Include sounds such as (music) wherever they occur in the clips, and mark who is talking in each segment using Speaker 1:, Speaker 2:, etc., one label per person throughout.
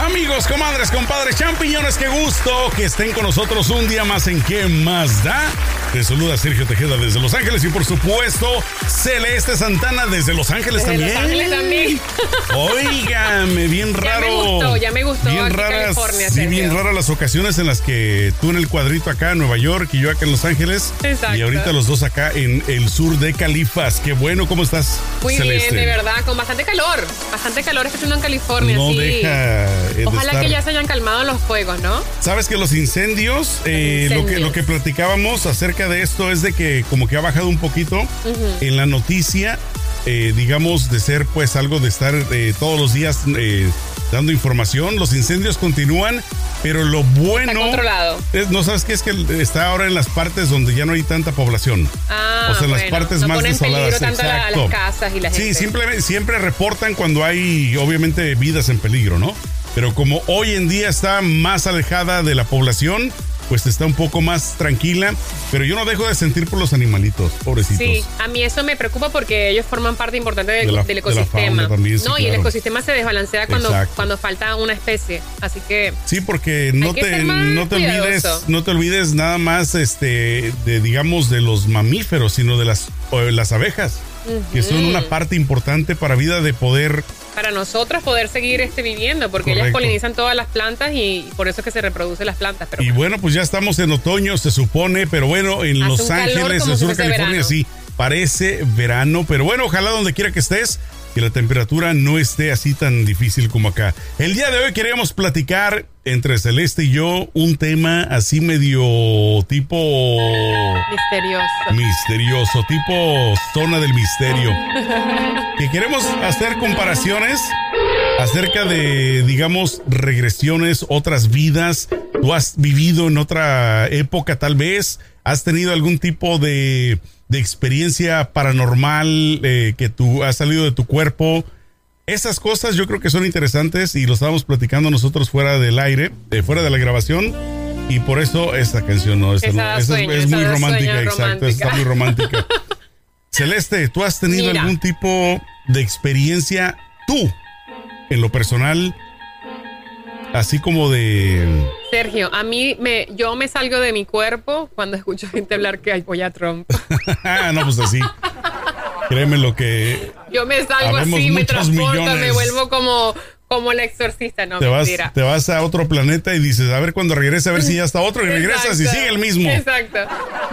Speaker 1: Amigos, comadres, compadres, champiñones, qué gusto que estén con nosotros un día más en ¿Qué más da? Te saluda Sergio Tejeda desde Los Ángeles y por supuesto Celeste Santana desde Los Ángeles
Speaker 2: Desde
Speaker 1: también.
Speaker 2: Los Ángeles también.
Speaker 1: Óigame, bien raro.
Speaker 2: Ya me gustó, ya me gustó
Speaker 1: Bien
Speaker 2: aquí
Speaker 1: raras,
Speaker 2: California,
Speaker 1: sí, bien raras las ocasiones en las que tú en el cuadrito acá en Nueva York y yo acá en Los Ángeles.
Speaker 2: Exacto.
Speaker 1: Y ahorita los dos acá en el sur de Califas. Qué bueno, ¿cómo estás?
Speaker 2: Muy
Speaker 1: Celeste?
Speaker 2: bien, de verdad, con bastante calor. Bastante calor está haciendo en California,
Speaker 1: No
Speaker 2: sí.
Speaker 1: deja de
Speaker 2: Ojalá
Speaker 1: estar-
Speaker 2: que ya se hayan calmado los fuegos, ¿no?
Speaker 1: Sabes que los incendios, eh, Lo, que, lo que platicábamos acerca de esto es de que como que ha bajado un poquito en la noticia, eh, digamos, de ser pues algo de estar eh, todos los días eh, dando información. Los incendios continúan, pero lo bueno...
Speaker 2: controlado.
Speaker 1: es- no sabes qué es que está ahora en las partes donde ya no hay tanta población.
Speaker 2: Ah,
Speaker 1: o sea, las partes
Speaker 2: no
Speaker 1: más
Speaker 2: pone en
Speaker 1: desoladas.
Speaker 2: tanto la-
Speaker 1: exacto.
Speaker 2: las casas y la gente.
Speaker 1: Sí, siempre, siempre reportan cuando hay, obviamente, vidas en peligro, ¿no? Pero como hoy en día está más alejada de la población, pues está un poco más tranquila. Pero yo no dejo de sentir por los animalitos, pobrecitos.
Speaker 2: Sí, a mí eso me preocupa porque ellos forman parte importante de-
Speaker 1: De la-
Speaker 2: del ecosistema.
Speaker 1: fauna también, sí,
Speaker 2: no, y el ecosistema se desbalancea cuando,
Speaker 1: Exacto.
Speaker 2: cuando falta una especie. Así que
Speaker 1: Sí, porque no te, no te olvides, no te olvides nada más este de digamos de los mamíferos, sino de las de las abejas, que son una parte importante para vida de poder
Speaker 2: para nosotros poder seguir este viviendo, porque ellas polinizan todas las plantas y, por eso es que se reproducen las plantas. Pero
Speaker 1: Y bueno, pues ya estamos en otoño, se supone, pero bueno, en
Speaker 2: Hace
Speaker 1: Los Ángeles, en sur California,
Speaker 2: verano.
Speaker 1: sí, parece verano, pero bueno, ojalá donde quiera que estés, que la temperatura no esté así tan difícil como acá. El día de hoy queríamos platicar entre Celeste y yo un tema así medio tipo
Speaker 2: misterioso.
Speaker 1: misterioso, tipo zona del misterio. (laughs) que queremos hacer comparaciones acerca de, digamos, regresiones, otras vidas. Tú has vivido en otra época tal vez, has tenido algún tipo de, de experiencia paranormal eh, que tú has salido de tu cuerpo. Esas cosas yo creo que son interesantes y lo estábamos platicando nosotros fuera del aire, eh, fuera de la grabación. Y por eso esta canción no, esta no,
Speaker 2: da
Speaker 1: esa
Speaker 2: sueño,
Speaker 1: es, es
Speaker 2: esa
Speaker 1: muy romántica, exacto, está muy romántica. (laughs) Celeste, ¿tú has tenido
Speaker 2: Mira.
Speaker 1: algún tipo de experiencia tú, en lo personal, así como de...
Speaker 2: Sergio, a mí me, yo me salgo de mi cuerpo cuando escucho gente hablar que apoya a Trump. (laughs)
Speaker 1: No, pues así. Créeme lo que
Speaker 2: Yo me salgo así, me transporto,
Speaker 1: millones.
Speaker 2: me vuelvo como, como el exorcista, no
Speaker 1: te vas,
Speaker 2: mentira.
Speaker 1: te vas a otro planeta y dices, a ver cuando regrese, a ver si ya está otro y (laughs) regresas y sigue el mismo.
Speaker 2: Exacto.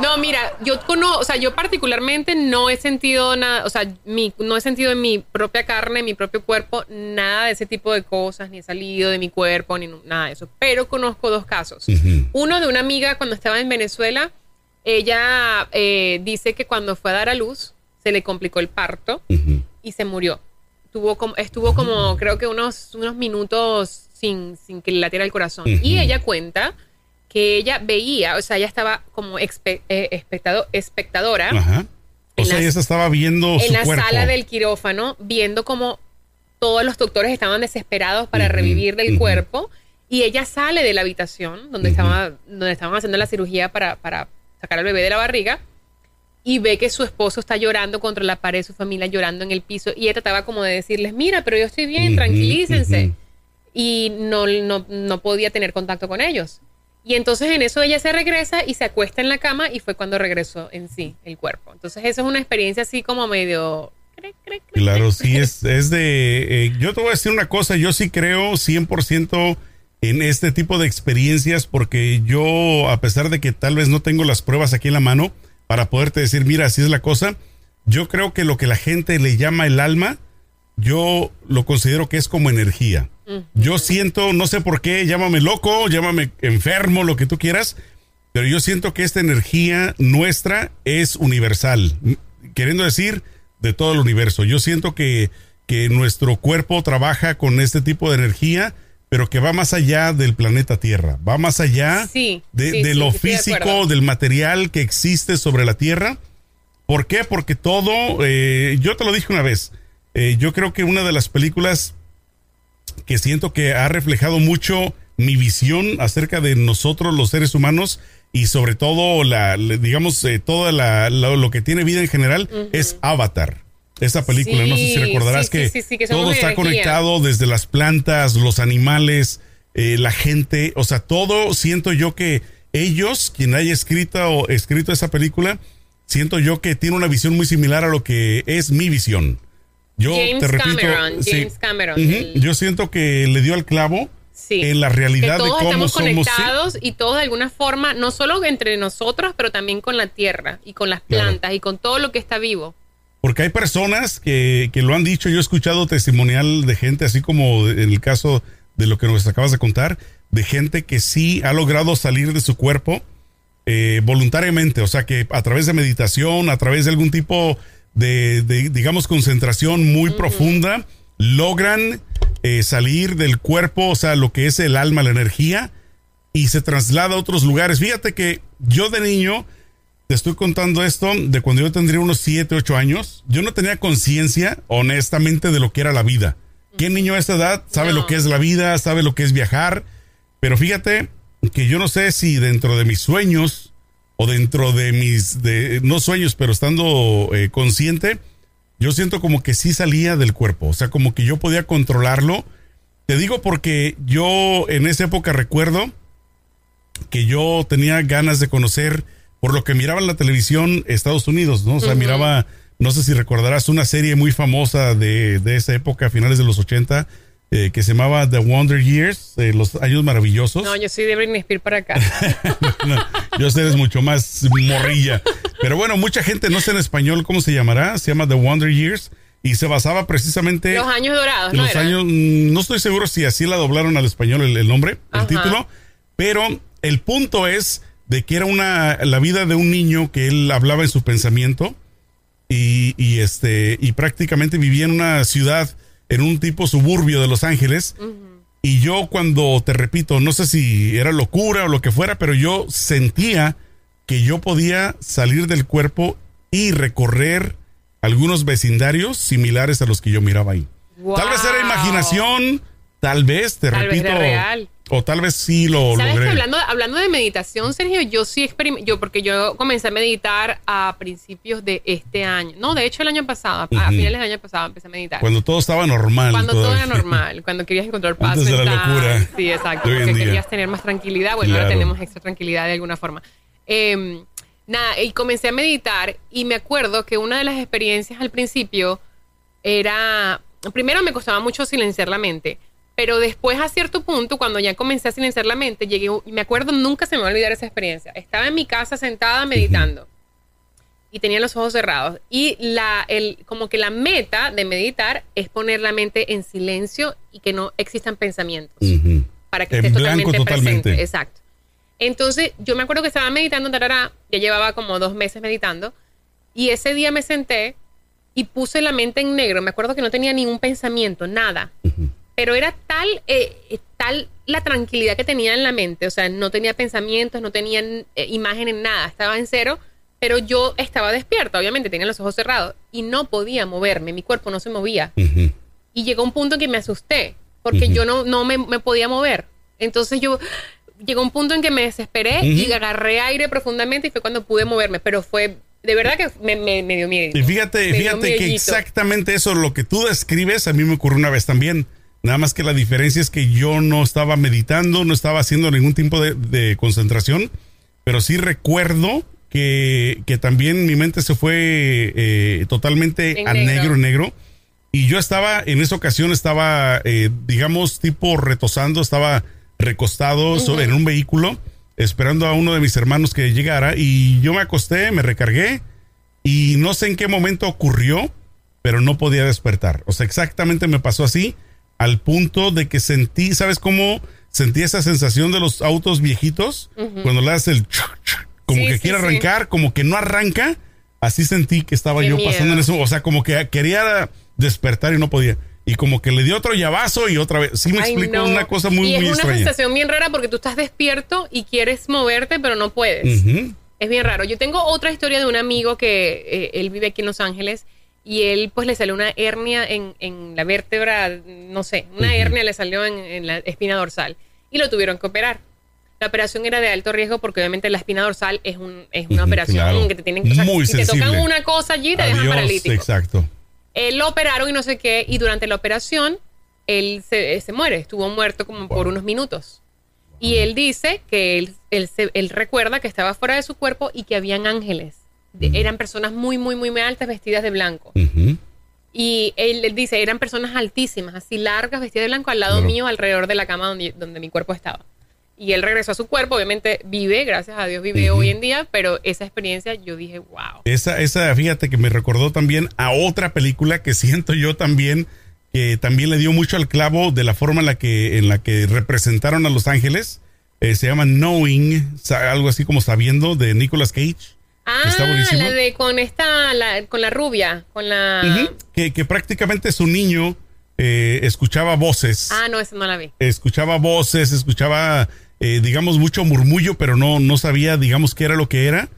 Speaker 2: No, mira, yo conozco, o sea, yo particularmente no he sentido nada, o sea, mi, no he sentido en mi propia carne, en mi propio cuerpo, nada de ese tipo de cosas, ni he salido de mi cuerpo, ni nada de eso. Pero conozco dos casos. Uno de una amiga cuando estaba en Venezuela, ella eh, dice que cuando fue a dar a luz, se le complicó el parto y se murió. Tuvo como, estuvo como, creo que unos, unos minutos sin, sin que le latiera el corazón. Y ella cuenta que ella veía, o sea, ella estaba como expe- eh, espectado- espectadora
Speaker 1: Ajá. O sea,
Speaker 2: la-
Speaker 1: ella estaba viendo
Speaker 2: en
Speaker 1: su
Speaker 2: la
Speaker 1: cuerpo.
Speaker 2: sala del quirófano, viendo como todos los doctores estaban desesperados para revivir del cuerpo. Y ella sale de la habitación donde, estaba, donde estaban haciendo la cirugía para, para sacar al bebé de la barriga y ve que su esposo está llorando contra la pared, su familia llorando en el piso. Y ella trataba como de decirles, mira, pero yo estoy bien,
Speaker 1: Ujú,
Speaker 2: tranquilícense. Y no, no, no podía tener contacto con ellos. Y entonces en eso ella se regresa y se acuesta en la cama y fue cuando regresó en sí el cuerpo. Entonces eso es una experiencia así como medio...
Speaker 1: Claro, sí, es, es de... eh, yo te voy a decir una cosa, yo sí creo 100% en este tipo de experiencias porque yo, a pesar de que tal vez no tengo las pruebas aquí en la mano para poderte decir, mira, así es la cosa, yo creo que lo que la gente le llama el alma, yo lo considero que es como energía. Yo siento, no sé por qué, llámame loco, llámame enfermo, lo que tú quieras, pero yo siento que esta energía nuestra es universal. queriendo decir de todo el universo. Yo siento que, que nuestro cuerpo trabaja con este tipo de energía, pero que va más allá del planeta Tierra, va más allá
Speaker 2: Sí,
Speaker 1: de,
Speaker 2: sí,
Speaker 1: de
Speaker 2: sí,
Speaker 1: lo físico, del material que existe sobre la Tierra. ¿Por qué? Porque todo, eh, yo te lo dije una vez, eh, yo creo que una de las películas que siento que ha reflejado mucho mi visión acerca de nosotros los seres humanos y sobre todo la, digamos eh, toda la, la- lo que tiene vida en general es Avatar. Esa película, no sé si recordarás
Speaker 2: sí,
Speaker 1: que,
Speaker 2: sí, que
Speaker 1: todo está
Speaker 2: energía.
Speaker 1: conectado desde las plantas, los animales, eh, la gente, o sea, todo siento yo que ellos, quien haya escrito o escrito esa película, siento yo que tiene una visión muy similar a lo que es mi visión. Yo
Speaker 2: James
Speaker 1: te repito,
Speaker 2: Cameron. James Cameron, el-
Speaker 1: Yo siento que le dio al clavo
Speaker 2: Sí.
Speaker 1: en la
Speaker 2: que
Speaker 1: realidad de
Speaker 2: todos
Speaker 1: cómo
Speaker 2: estamos
Speaker 1: somos. sí.
Speaker 2: conectados y todos de alguna forma, no solo entre nosotros, pero también con la tierra y con las
Speaker 1: Claro.
Speaker 2: plantas y con todo lo que está vivo.
Speaker 1: Porque hay personas que, que lo han dicho. Yo he escuchado testimonial de gente, así como en el caso de lo que nos acabas de contar, de gente que sí ha logrado salir de su cuerpo eh, voluntariamente. O sea, que a través de meditación, a través de algún tipo de, de, digamos, concentración muy profunda, logran eh, salir del cuerpo, o sea, lo que es el alma, la energía, y se traslada a otros lugares. Fíjate que yo de niño te estoy contando esto de cuando yo tendría unos 7, 8 años. Yo no tenía conciencia, honestamente, de lo que era la vida. ¿Qué niño a esa edad sabe
Speaker 2: No.
Speaker 1: lo que es la vida, sabe lo que es viajar? Pero fíjate que yo no sé si dentro de mis sueños o dentro de mis, de, no sueños, pero estando eh, consciente, yo siento como que sí salía del cuerpo. O sea, como que yo podía controlarlo. Te digo porque yo en esa época recuerdo que yo tenía ganas de conocer por lo que miraba en la televisión Estados Unidos, ¿no? O sea, miraba, no sé si recordarás una serie muy famosa de, de esa época, a finales de los 80, eh, que se llamaba The Wonder Years, eh, los años maravillosos.
Speaker 2: No, yo soy de Britney Spears para acá. (laughs)
Speaker 1: No, yo sé, eres mucho más morrilla. Pero bueno, mucha gente no sé en español cómo se llamará, se llama The Wonder Years y se basaba precisamente
Speaker 2: Los años dorados, ¿no?
Speaker 1: los años, mm, no estoy seguro si así la doblaron al español el, el nombre, el título, pero el punto es de que era una la vida de un niño que él hablaba en su pensamiento y, y, este y prácticamente vivía en una ciudad en un tipo suburbio de Los Ángeles y yo cuando te repito no sé si era locura o lo que fuera pero yo sentía que yo podía salir del cuerpo y recorrer algunos vecindarios similares a los que yo miraba ahí. Tal vez era imaginación, tal vez, te
Speaker 2: Tal vez
Speaker 1: repito,
Speaker 2: era real.
Speaker 1: O tal vez sí lo
Speaker 2: ¿Sabes
Speaker 1: logré.
Speaker 2: que hablando, hablando de meditación, Sergio, yo sí experimenté, yo porque yo comencé a meditar a principios de este año. No, de hecho el año pasado, a- finales del año pasado empecé a meditar.
Speaker 1: Cuando todo estaba normal.
Speaker 2: Cuando todo era normal, (laughs) cuando querías encontrar paz
Speaker 1: Antes de la
Speaker 2: mental.
Speaker 1: locura
Speaker 2: Sí, exacto, porque querías tener más tranquilidad. Bueno, ahora
Speaker 1: Claro.
Speaker 2: tenemos extra tranquilidad de alguna forma. Eh, nada, y comencé a meditar y me acuerdo que una de las experiencias al principio era, primero me costaba mucho silenciar la mente, pero después a cierto punto, cuando ya comencé a silenciar la mente, llegué, y me acuerdo, nunca se me va a olvidar esa experiencia. Estaba en mi casa sentada meditando y tenía los ojos cerrados. Y la, el, como que la meta de meditar es poner la mente en silencio y que no existan pensamientos
Speaker 1: Ujú.
Speaker 2: para que
Speaker 1: En
Speaker 2: esté
Speaker 1: blanco
Speaker 2: totalmente,
Speaker 1: totalmente.
Speaker 2: presente. Exacto. Entonces, yo me acuerdo que estaba meditando, tarara, ya llevaba como dos meses meditando, y ese día me senté y puse la mente en negro. Me acuerdo que no tenía ningún pensamiento, nada. Pero era tal, eh, eh, tal la tranquilidad que tenía en la mente, o sea, no tenía pensamientos, no tenía eh, imágenes, nada, estaba en cero, pero yo estaba despierta, obviamente tenía los ojos cerrados y no podía moverme, mi cuerpo no se movía.
Speaker 1: Ujú.
Speaker 2: Y llegó un punto en que me asusté, porque
Speaker 1: Ujú.
Speaker 2: yo no, no me, me podía mover. Entonces yo llegó un punto en que me desesperé y
Speaker 1: Ujú.
Speaker 2: agarré aire profundamente y fue cuando pude moverme, pero fue de verdad que me, me- me dio miedo.
Speaker 1: Y fíjate, fíjate que exactamente eso, lo que tú describes, a mí me ocurrió una vez también. Nada más que la diferencia es que yo no estaba meditando, no estaba haciendo ningún tipo de, de concentración, pero sí recuerdo que, que también mi mente se fue eh, totalmente
Speaker 2: En
Speaker 1: a
Speaker 2: negro.
Speaker 1: negro, negro. Y yo estaba, en esa ocasión estaba, eh, digamos, tipo retosando, estaba recostado sobre- en un vehículo, esperando a uno de mis hermanos que llegara. Y yo me acosté, me recargué y no sé en qué momento ocurrió, pero no podía despertar. O sea, exactamente me pasó así, al punto de que sentí, ¿sabes cómo? Sentí esa sensación de los autos viejitos, cuando le das el... chuc, chuc, como
Speaker 2: Sí,
Speaker 1: que
Speaker 2: sí,
Speaker 1: quiere
Speaker 2: sí.
Speaker 1: arrancar, como que no arranca, Así sentí que estaba
Speaker 2: Qué
Speaker 1: yo
Speaker 2: miedo.
Speaker 1: pasando en eso. O sea, como que quería despertar y no podía. Y como que le dio otro llavazo y otra vez. Sí me
Speaker 2: Ay,
Speaker 1: explico,
Speaker 2: no.
Speaker 1: una cosa muy,
Speaker 2: y es
Speaker 1: muy
Speaker 2: una
Speaker 1: extraña.
Speaker 2: sensación bien rara porque tú estás despierto y quieres moverte, pero no puedes. Es bien raro. Yo tengo otra historia de un amigo que eh, él vive aquí en Los Ángeles y él pues le salió una hernia en, en la vértebra, no sé, una hernia le salió en, en la espina dorsal y lo tuvieron que operar. La operación era de alto riesgo porque obviamente la espina dorsal es, un, es una (laughs) operación
Speaker 1: claro.
Speaker 2: que te tienen que... o sea,
Speaker 1: Muy
Speaker 2: si te tocan una cosa allí te dejan paralítico.
Speaker 1: exacto.
Speaker 2: Él lo operaron y no sé qué, y durante la operación él se, eh, se muere, estuvo muerto como por unos minutos. Y él dice que él, él, se- él recuerda que estaba fuera de su cuerpo y que habían ángeles. De- Eran personas muy, muy, muy, altas vestidas de blanco. Y él, él dice, eran personas altísimas, así largas, vestidas de blanco, al lado
Speaker 1: Claro.
Speaker 2: mío, alrededor de la cama donde, donde mi cuerpo estaba. Y él regresó a su cuerpo, obviamente vive, gracias a Dios vive hoy en día, pero esa experiencia yo dije, wow.
Speaker 1: Esa, esa, fíjate que me recordó también a otra película que (laughs) siento yo también, que también le dio mucho al clavo de la forma en la que, en la que representaron a Los Ángeles. Eh, se llama Knowing, algo así como sabiendo, de Nicolas Cage.
Speaker 2: Ah,
Speaker 1: Está buenísimo.
Speaker 2: la de con esta, la, con la rubia, con la...
Speaker 1: Que, que prácticamente su niño eh, escuchaba voces.
Speaker 2: Ah, no, esa no la vi.
Speaker 1: escuchaba voces, escuchaba, eh, digamos, mucho murmullo, pero no, no sabía, digamos, qué era lo que era.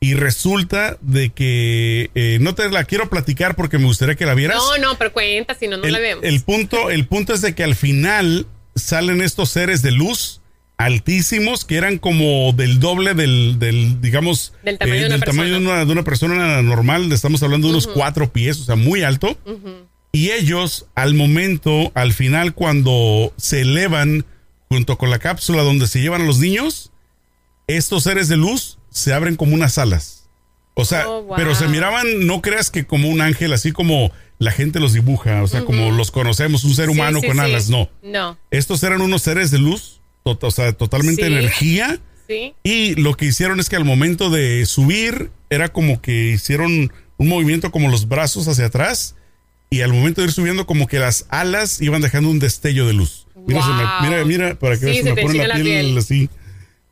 Speaker 1: Y resulta de que eh, no te la quiero platicar porque me gustaría que la vieras.
Speaker 2: No, no, pero cuenta, si no, no
Speaker 1: el,
Speaker 2: la vemos.
Speaker 1: el punto, el punto es de que al final salen estos seres de luz altísimos que eran como del doble del, del digamos, eh,
Speaker 2: Del tamaño de una
Speaker 1: del tamaño de
Speaker 2: persona.
Speaker 1: una, de una persona normal. Estamos hablando de unos cuatro pies, o sea, muy alto. Y ellos, al momento, al final, cuando se elevan junto con la cápsula donde se llevan a los niños, estos seres de luz se abren como unas alas. O sea,
Speaker 2: Oh, wow.
Speaker 1: pero se miraban, no creas que como un ángel, así como la gente los dibuja, o sea, como los conocemos, un ser
Speaker 2: Sí,
Speaker 1: humano
Speaker 2: sí,
Speaker 1: con
Speaker 2: sí.
Speaker 1: alas, no.
Speaker 2: No,
Speaker 1: Estos eran unos seres de luz, to- o sea, totalmente
Speaker 2: Sí.
Speaker 1: energía.
Speaker 2: sí.
Speaker 1: Y lo que hicieron es que al momento de subir, era como que hicieron un movimiento como los brazos hacia atrás. Y al momento de ir subiendo, como que las alas iban dejando un destello de luz. Mira, se me-
Speaker 2: Wow.
Speaker 1: mira, mira, para que
Speaker 2: Sí,
Speaker 1: veas, se
Speaker 2: se
Speaker 1: me pone la
Speaker 2: enchina la
Speaker 1: piel,
Speaker 2: piel.
Speaker 1: así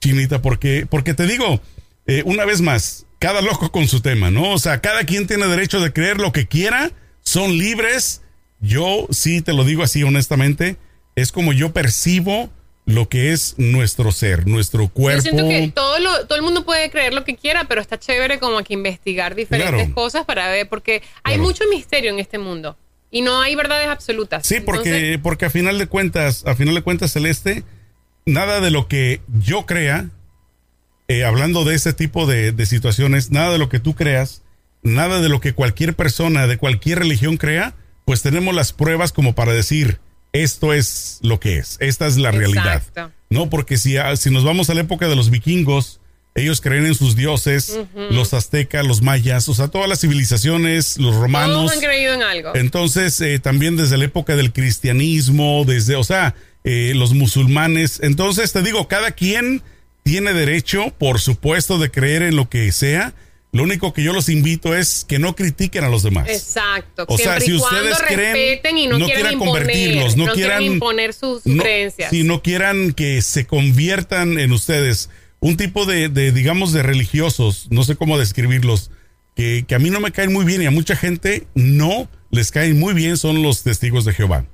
Speaker 1: chinita. Porque, porque te digo, eh, una vez más, cada loco con su tema, ¿no? O sea, cada quien tiene derecho de creer lo que quiera, son libres. Yo sí te lo digo así honestamente, es como yo percibo lo que es nuestro ser, nuestro cuerpo.
Speaker 2: Yo siento que todo, lo, todo el mundo puede creer lo que quiera, pero está chévere como que investigar diferentes
Speaker 1: Claro.
Speaker 2: cosas para ver, porque hay
Speaker 1: Claro.
Speaker 2: mucho misterio en este mundo y no hay verdades absolutas.
Speaker 1: Sí, porque,
Speaker 2: Entonces,
Speaker 1: porque a final de cuentas, a final de cuentas, Celeste, nada de lo que yo crea, eh, hablando de ese tipo de, de situaciones, nada de lo que tú creas, nada de lo que cualquier persona de cualquier religión crea, pues tenemos las pruebas como para decir, esto es lo que es, esta es la realidad.
Speaker 2: Exacto.
Speaker 1: No, porque si, si nos vamos a la época de los vikingos, ellos creen en sus dioses, los aztecas, los mayas, o sea, todas las civilizaciones, los romanos.
Speaker 2: todos han creído en algo.
Speaker 1: Entonces, eh, también desde la época del cristianismo, desde, o sea, eh, los musulmanes. Entonces, te digo, cada quien tiene derecho, por supuesto, de creer en lo que sea. Lo único que yo los invito es que no critiquen a los demás.
Speaker 2: Exacto.
Speaker 1: O sea, si ustedes creen,
Speaker 2: respeten y no,
Speaker 1: no
Speaker 2: quieran, imponer,
Speaker 1: convertirlos, no quieran-
Speaker 2: imponer sus,
Speaker 1: no,
Speaker 2: creencias.
Speaker 1: Si no quieran que se conviertan en ustedes un tipo de, de, digamos, de religiosos, no sé cómo describirlos, que, que a mí no me caen muy bien y a mucha gente no les caen muy bien son los testigos de Jehová.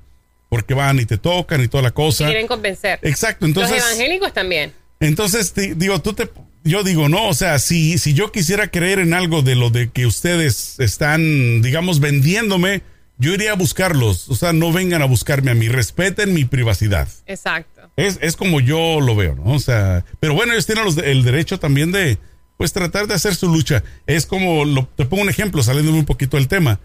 Speaker 1: Porque van y te tocan y toda la cosa.
Speaker 2: quieren convencer.
Speaker 1: Exacto, entonces...
Speaker 2: Los evangélicos también.
Speaker 1: Entonces, digo, tú te, yo digo, no, o sea, si, si yo quisiera creer en algo de lo de que ustedes están, digamos, vendiéndome, yo iría a buscarlos. O sea, no vengan a buscarme a mí, respeten mi privacidad.
Speaker 2: Exacto.
Speaker 1: Es, es como yo lo veo, ¿no? O sea, pero bueno, ellos tienen los el derecho también de, pues, tratar de hacer su lucha. Es como, lo- te pongo un ejemplo, saliéndome un poquito del tema.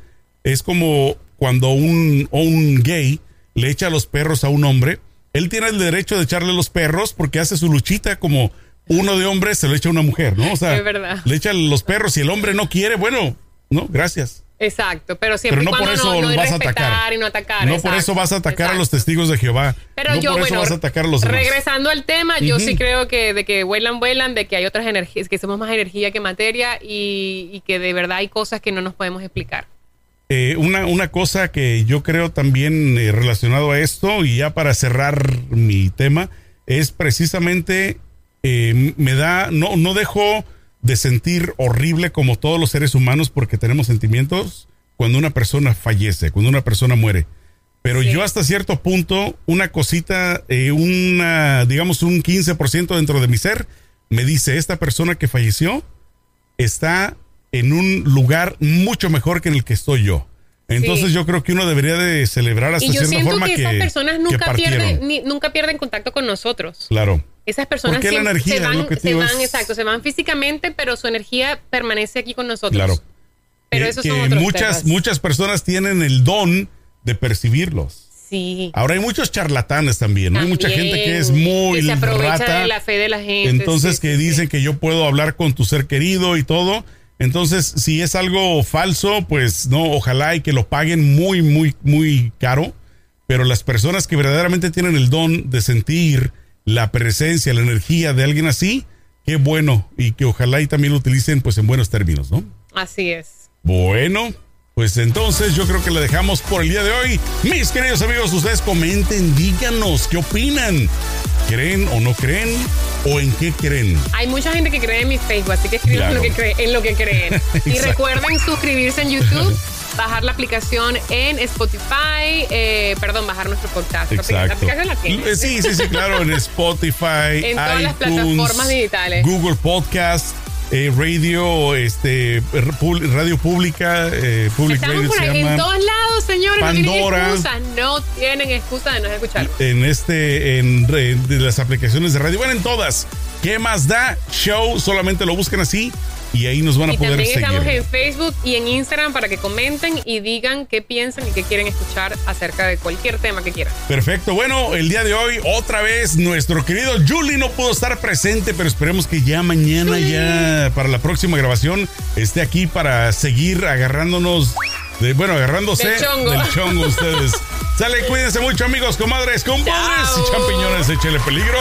Speaker 1: Es como cuando un, o un gay le echa los perros a un hombre, él tiene el derecho de echarle los perros porque hace su luchita como uno de hombres se lo echa a una mujer, ¿no? O sea,
Speaker 2: Es verdad.
Speaker 1: le echan los perros y el hombre no quiere, bueno, no, gracias.
Speaker 2: Exacto. Pero siempre
Speaker 1: Pero no por eso
Speaker 2: no,
Speaker 1: vas a atacar.
Speaker 2: y no atacar.
Speaker 1: no por eso vas a atacar a los testigos de Jehová.
Speaker 2: Pero
Speaker 1: no
Speaker 2: yo,
Speaker 1: por
Speaker 2: bueno,
Speaker 1: eso vas a atacar a los demás.
Speaker 2: regresando al tema, yo sí creo que de que vuelan, vuelan, de que hay otras energías, que somos más energía que materia y, y que de verdad hay cosas que no nos podemos explicar.
Speaker 1: Eh, una, una cosa que yo creo también eh, relacionado a esto, y ya para cerrar mi tema, es precisamente, eh, me da, no, no dejo de sentir horrible como todos los seres humanos porque tenemos sentimientos cuando una persona fallece, cuando una persona muere. Pero
Speaker 2: Sí.
Speaker 1: yo hasta cierto punto, una cosita, eh, una, digamos un 15% dentro de mi ser, me dice, esta persona que falleció está en un lugar mucho mejor que en el que estoy yo. Entonces
Speaker 2: Sí.
Speaker 1: yo creo que uno debería de celebrar hasta
Speaker 2: Y yo
Speaker 1: cierta
Speaker 2: siento
Speaker 1: forma
Speaker 2: que
Speaker 1: que,
Speaker 2: esas personas
Speaker 1: que
Speaker 2: nunca
Speaker 1: partieron.
Speaker 2: pierden, ni- nunca pierden contacto con nosotros.
Speaker 1: Claro.
Speaker 2: Esas personas
Speaker 1: energía,
Speaker 2: se van, se
Speaker 1: es-
Speaker 2: exacto, se van físicamente, pero su energía permanece aquí con nosotros.
Speaker 1: Claro.
Speaker 2: Pero
Speaker 1: Que-
Speaker 2: esos
Speaker 1: que
Speaker 2: son otros
Speaker 1: muchas,
Speaker 2: temas.
Speaker 1: muchas personas tienen el don de percibirlos.
Speaker 2: Sí.
Speaker 1: Ahora hay muchos charlatanes también, ¿no? Hay mucha gente que es muy
Speaker 2: que se aprovecha
Speaker 1: rata.
Speaker 2: de la fe de la gente.
Speaker 1: Entonces
Speaker 2: sí,
Speaker 1: que
Speaker 2: sí.
Speaker 1: dicen que yo puedo hablar con tu ser querido y todo. Entonces, si es algo falso, pues no, ojalá y que lo paguen muy, muy, muy caro. Pero las personas que verdaderamente tienen el don de sentir la presencia, la energía de alguien así, qué bueno. Y que ojalá y también lo utilicen pues en buenos términos, ¿no?
Speaker 2: Así es.
Speaker 1: Bueno, pues entonces yo creo que la dejamos por el día de hoy. Mis queridos amigos, ustedes comenten, díganos qué opinan. ¿Creen o no creen? ¿O en qué creen?
Speaker 2: Hay mucha gente que cree en mi Facebook, así que escriban
Speaker 1: Claro.
Speaker 2: lo que cree- en lo que creen. (laughs) y recuerden suscribirse en YouTube, (laughs) bajar la aplicación en Spotify, eh, perdón, bajar nuestro podcast. La
Speaker 1: Exacto.
Speaker 2: aplicación la tienen.
Speaker 1: Eh, Sí, sí, sí, claro, en (laughs) Spotify,
Speaker 2: En todas las
Speaker 1: iTunes,
Speaker 2: plataformas digitales.
Speaker 1: Google Podcast, eh, radio, este, radio pública, eh, Public
Speaker 2: Estamos
Speaker 1: Radio
Speaker 2: por
Speaker 1: se
Speaker 2: ahí en todos lados, señores.
Speaker 1: Pandora.
Speaker 2: No tienen excusa, no tienen excusa de no escuchar.
Speaker 1: en este en, re- de las aplicaciones de radio bueno en todas qué más da show solamente lo buscan así y ahí nos van a
Speaker 2: Y
Speaker 1: poder
Speaker 2: también
Speaker 1: seguir
Speaker 2: estamos en Facebook y en Instagram para que comenten y digan qué piensan y qué quieren escuchar acerca de cualquier tema que quieran.
Speaker 1: perfecto bueno el día de hoy otra vez nuestro querido Julie no pudo estar presente pero esperemos que ya mañana ya para la próxima grabación esté aquí para seguir agarrándonos de bueno agarrándose
Speaker 2: Del chongo.
Speaker 1: del chongo ustedes (laughs) sale cuídense mucho amigos comadres compadres
Speaker 2: Chao.
Speaker 1: y champiñones échele peligro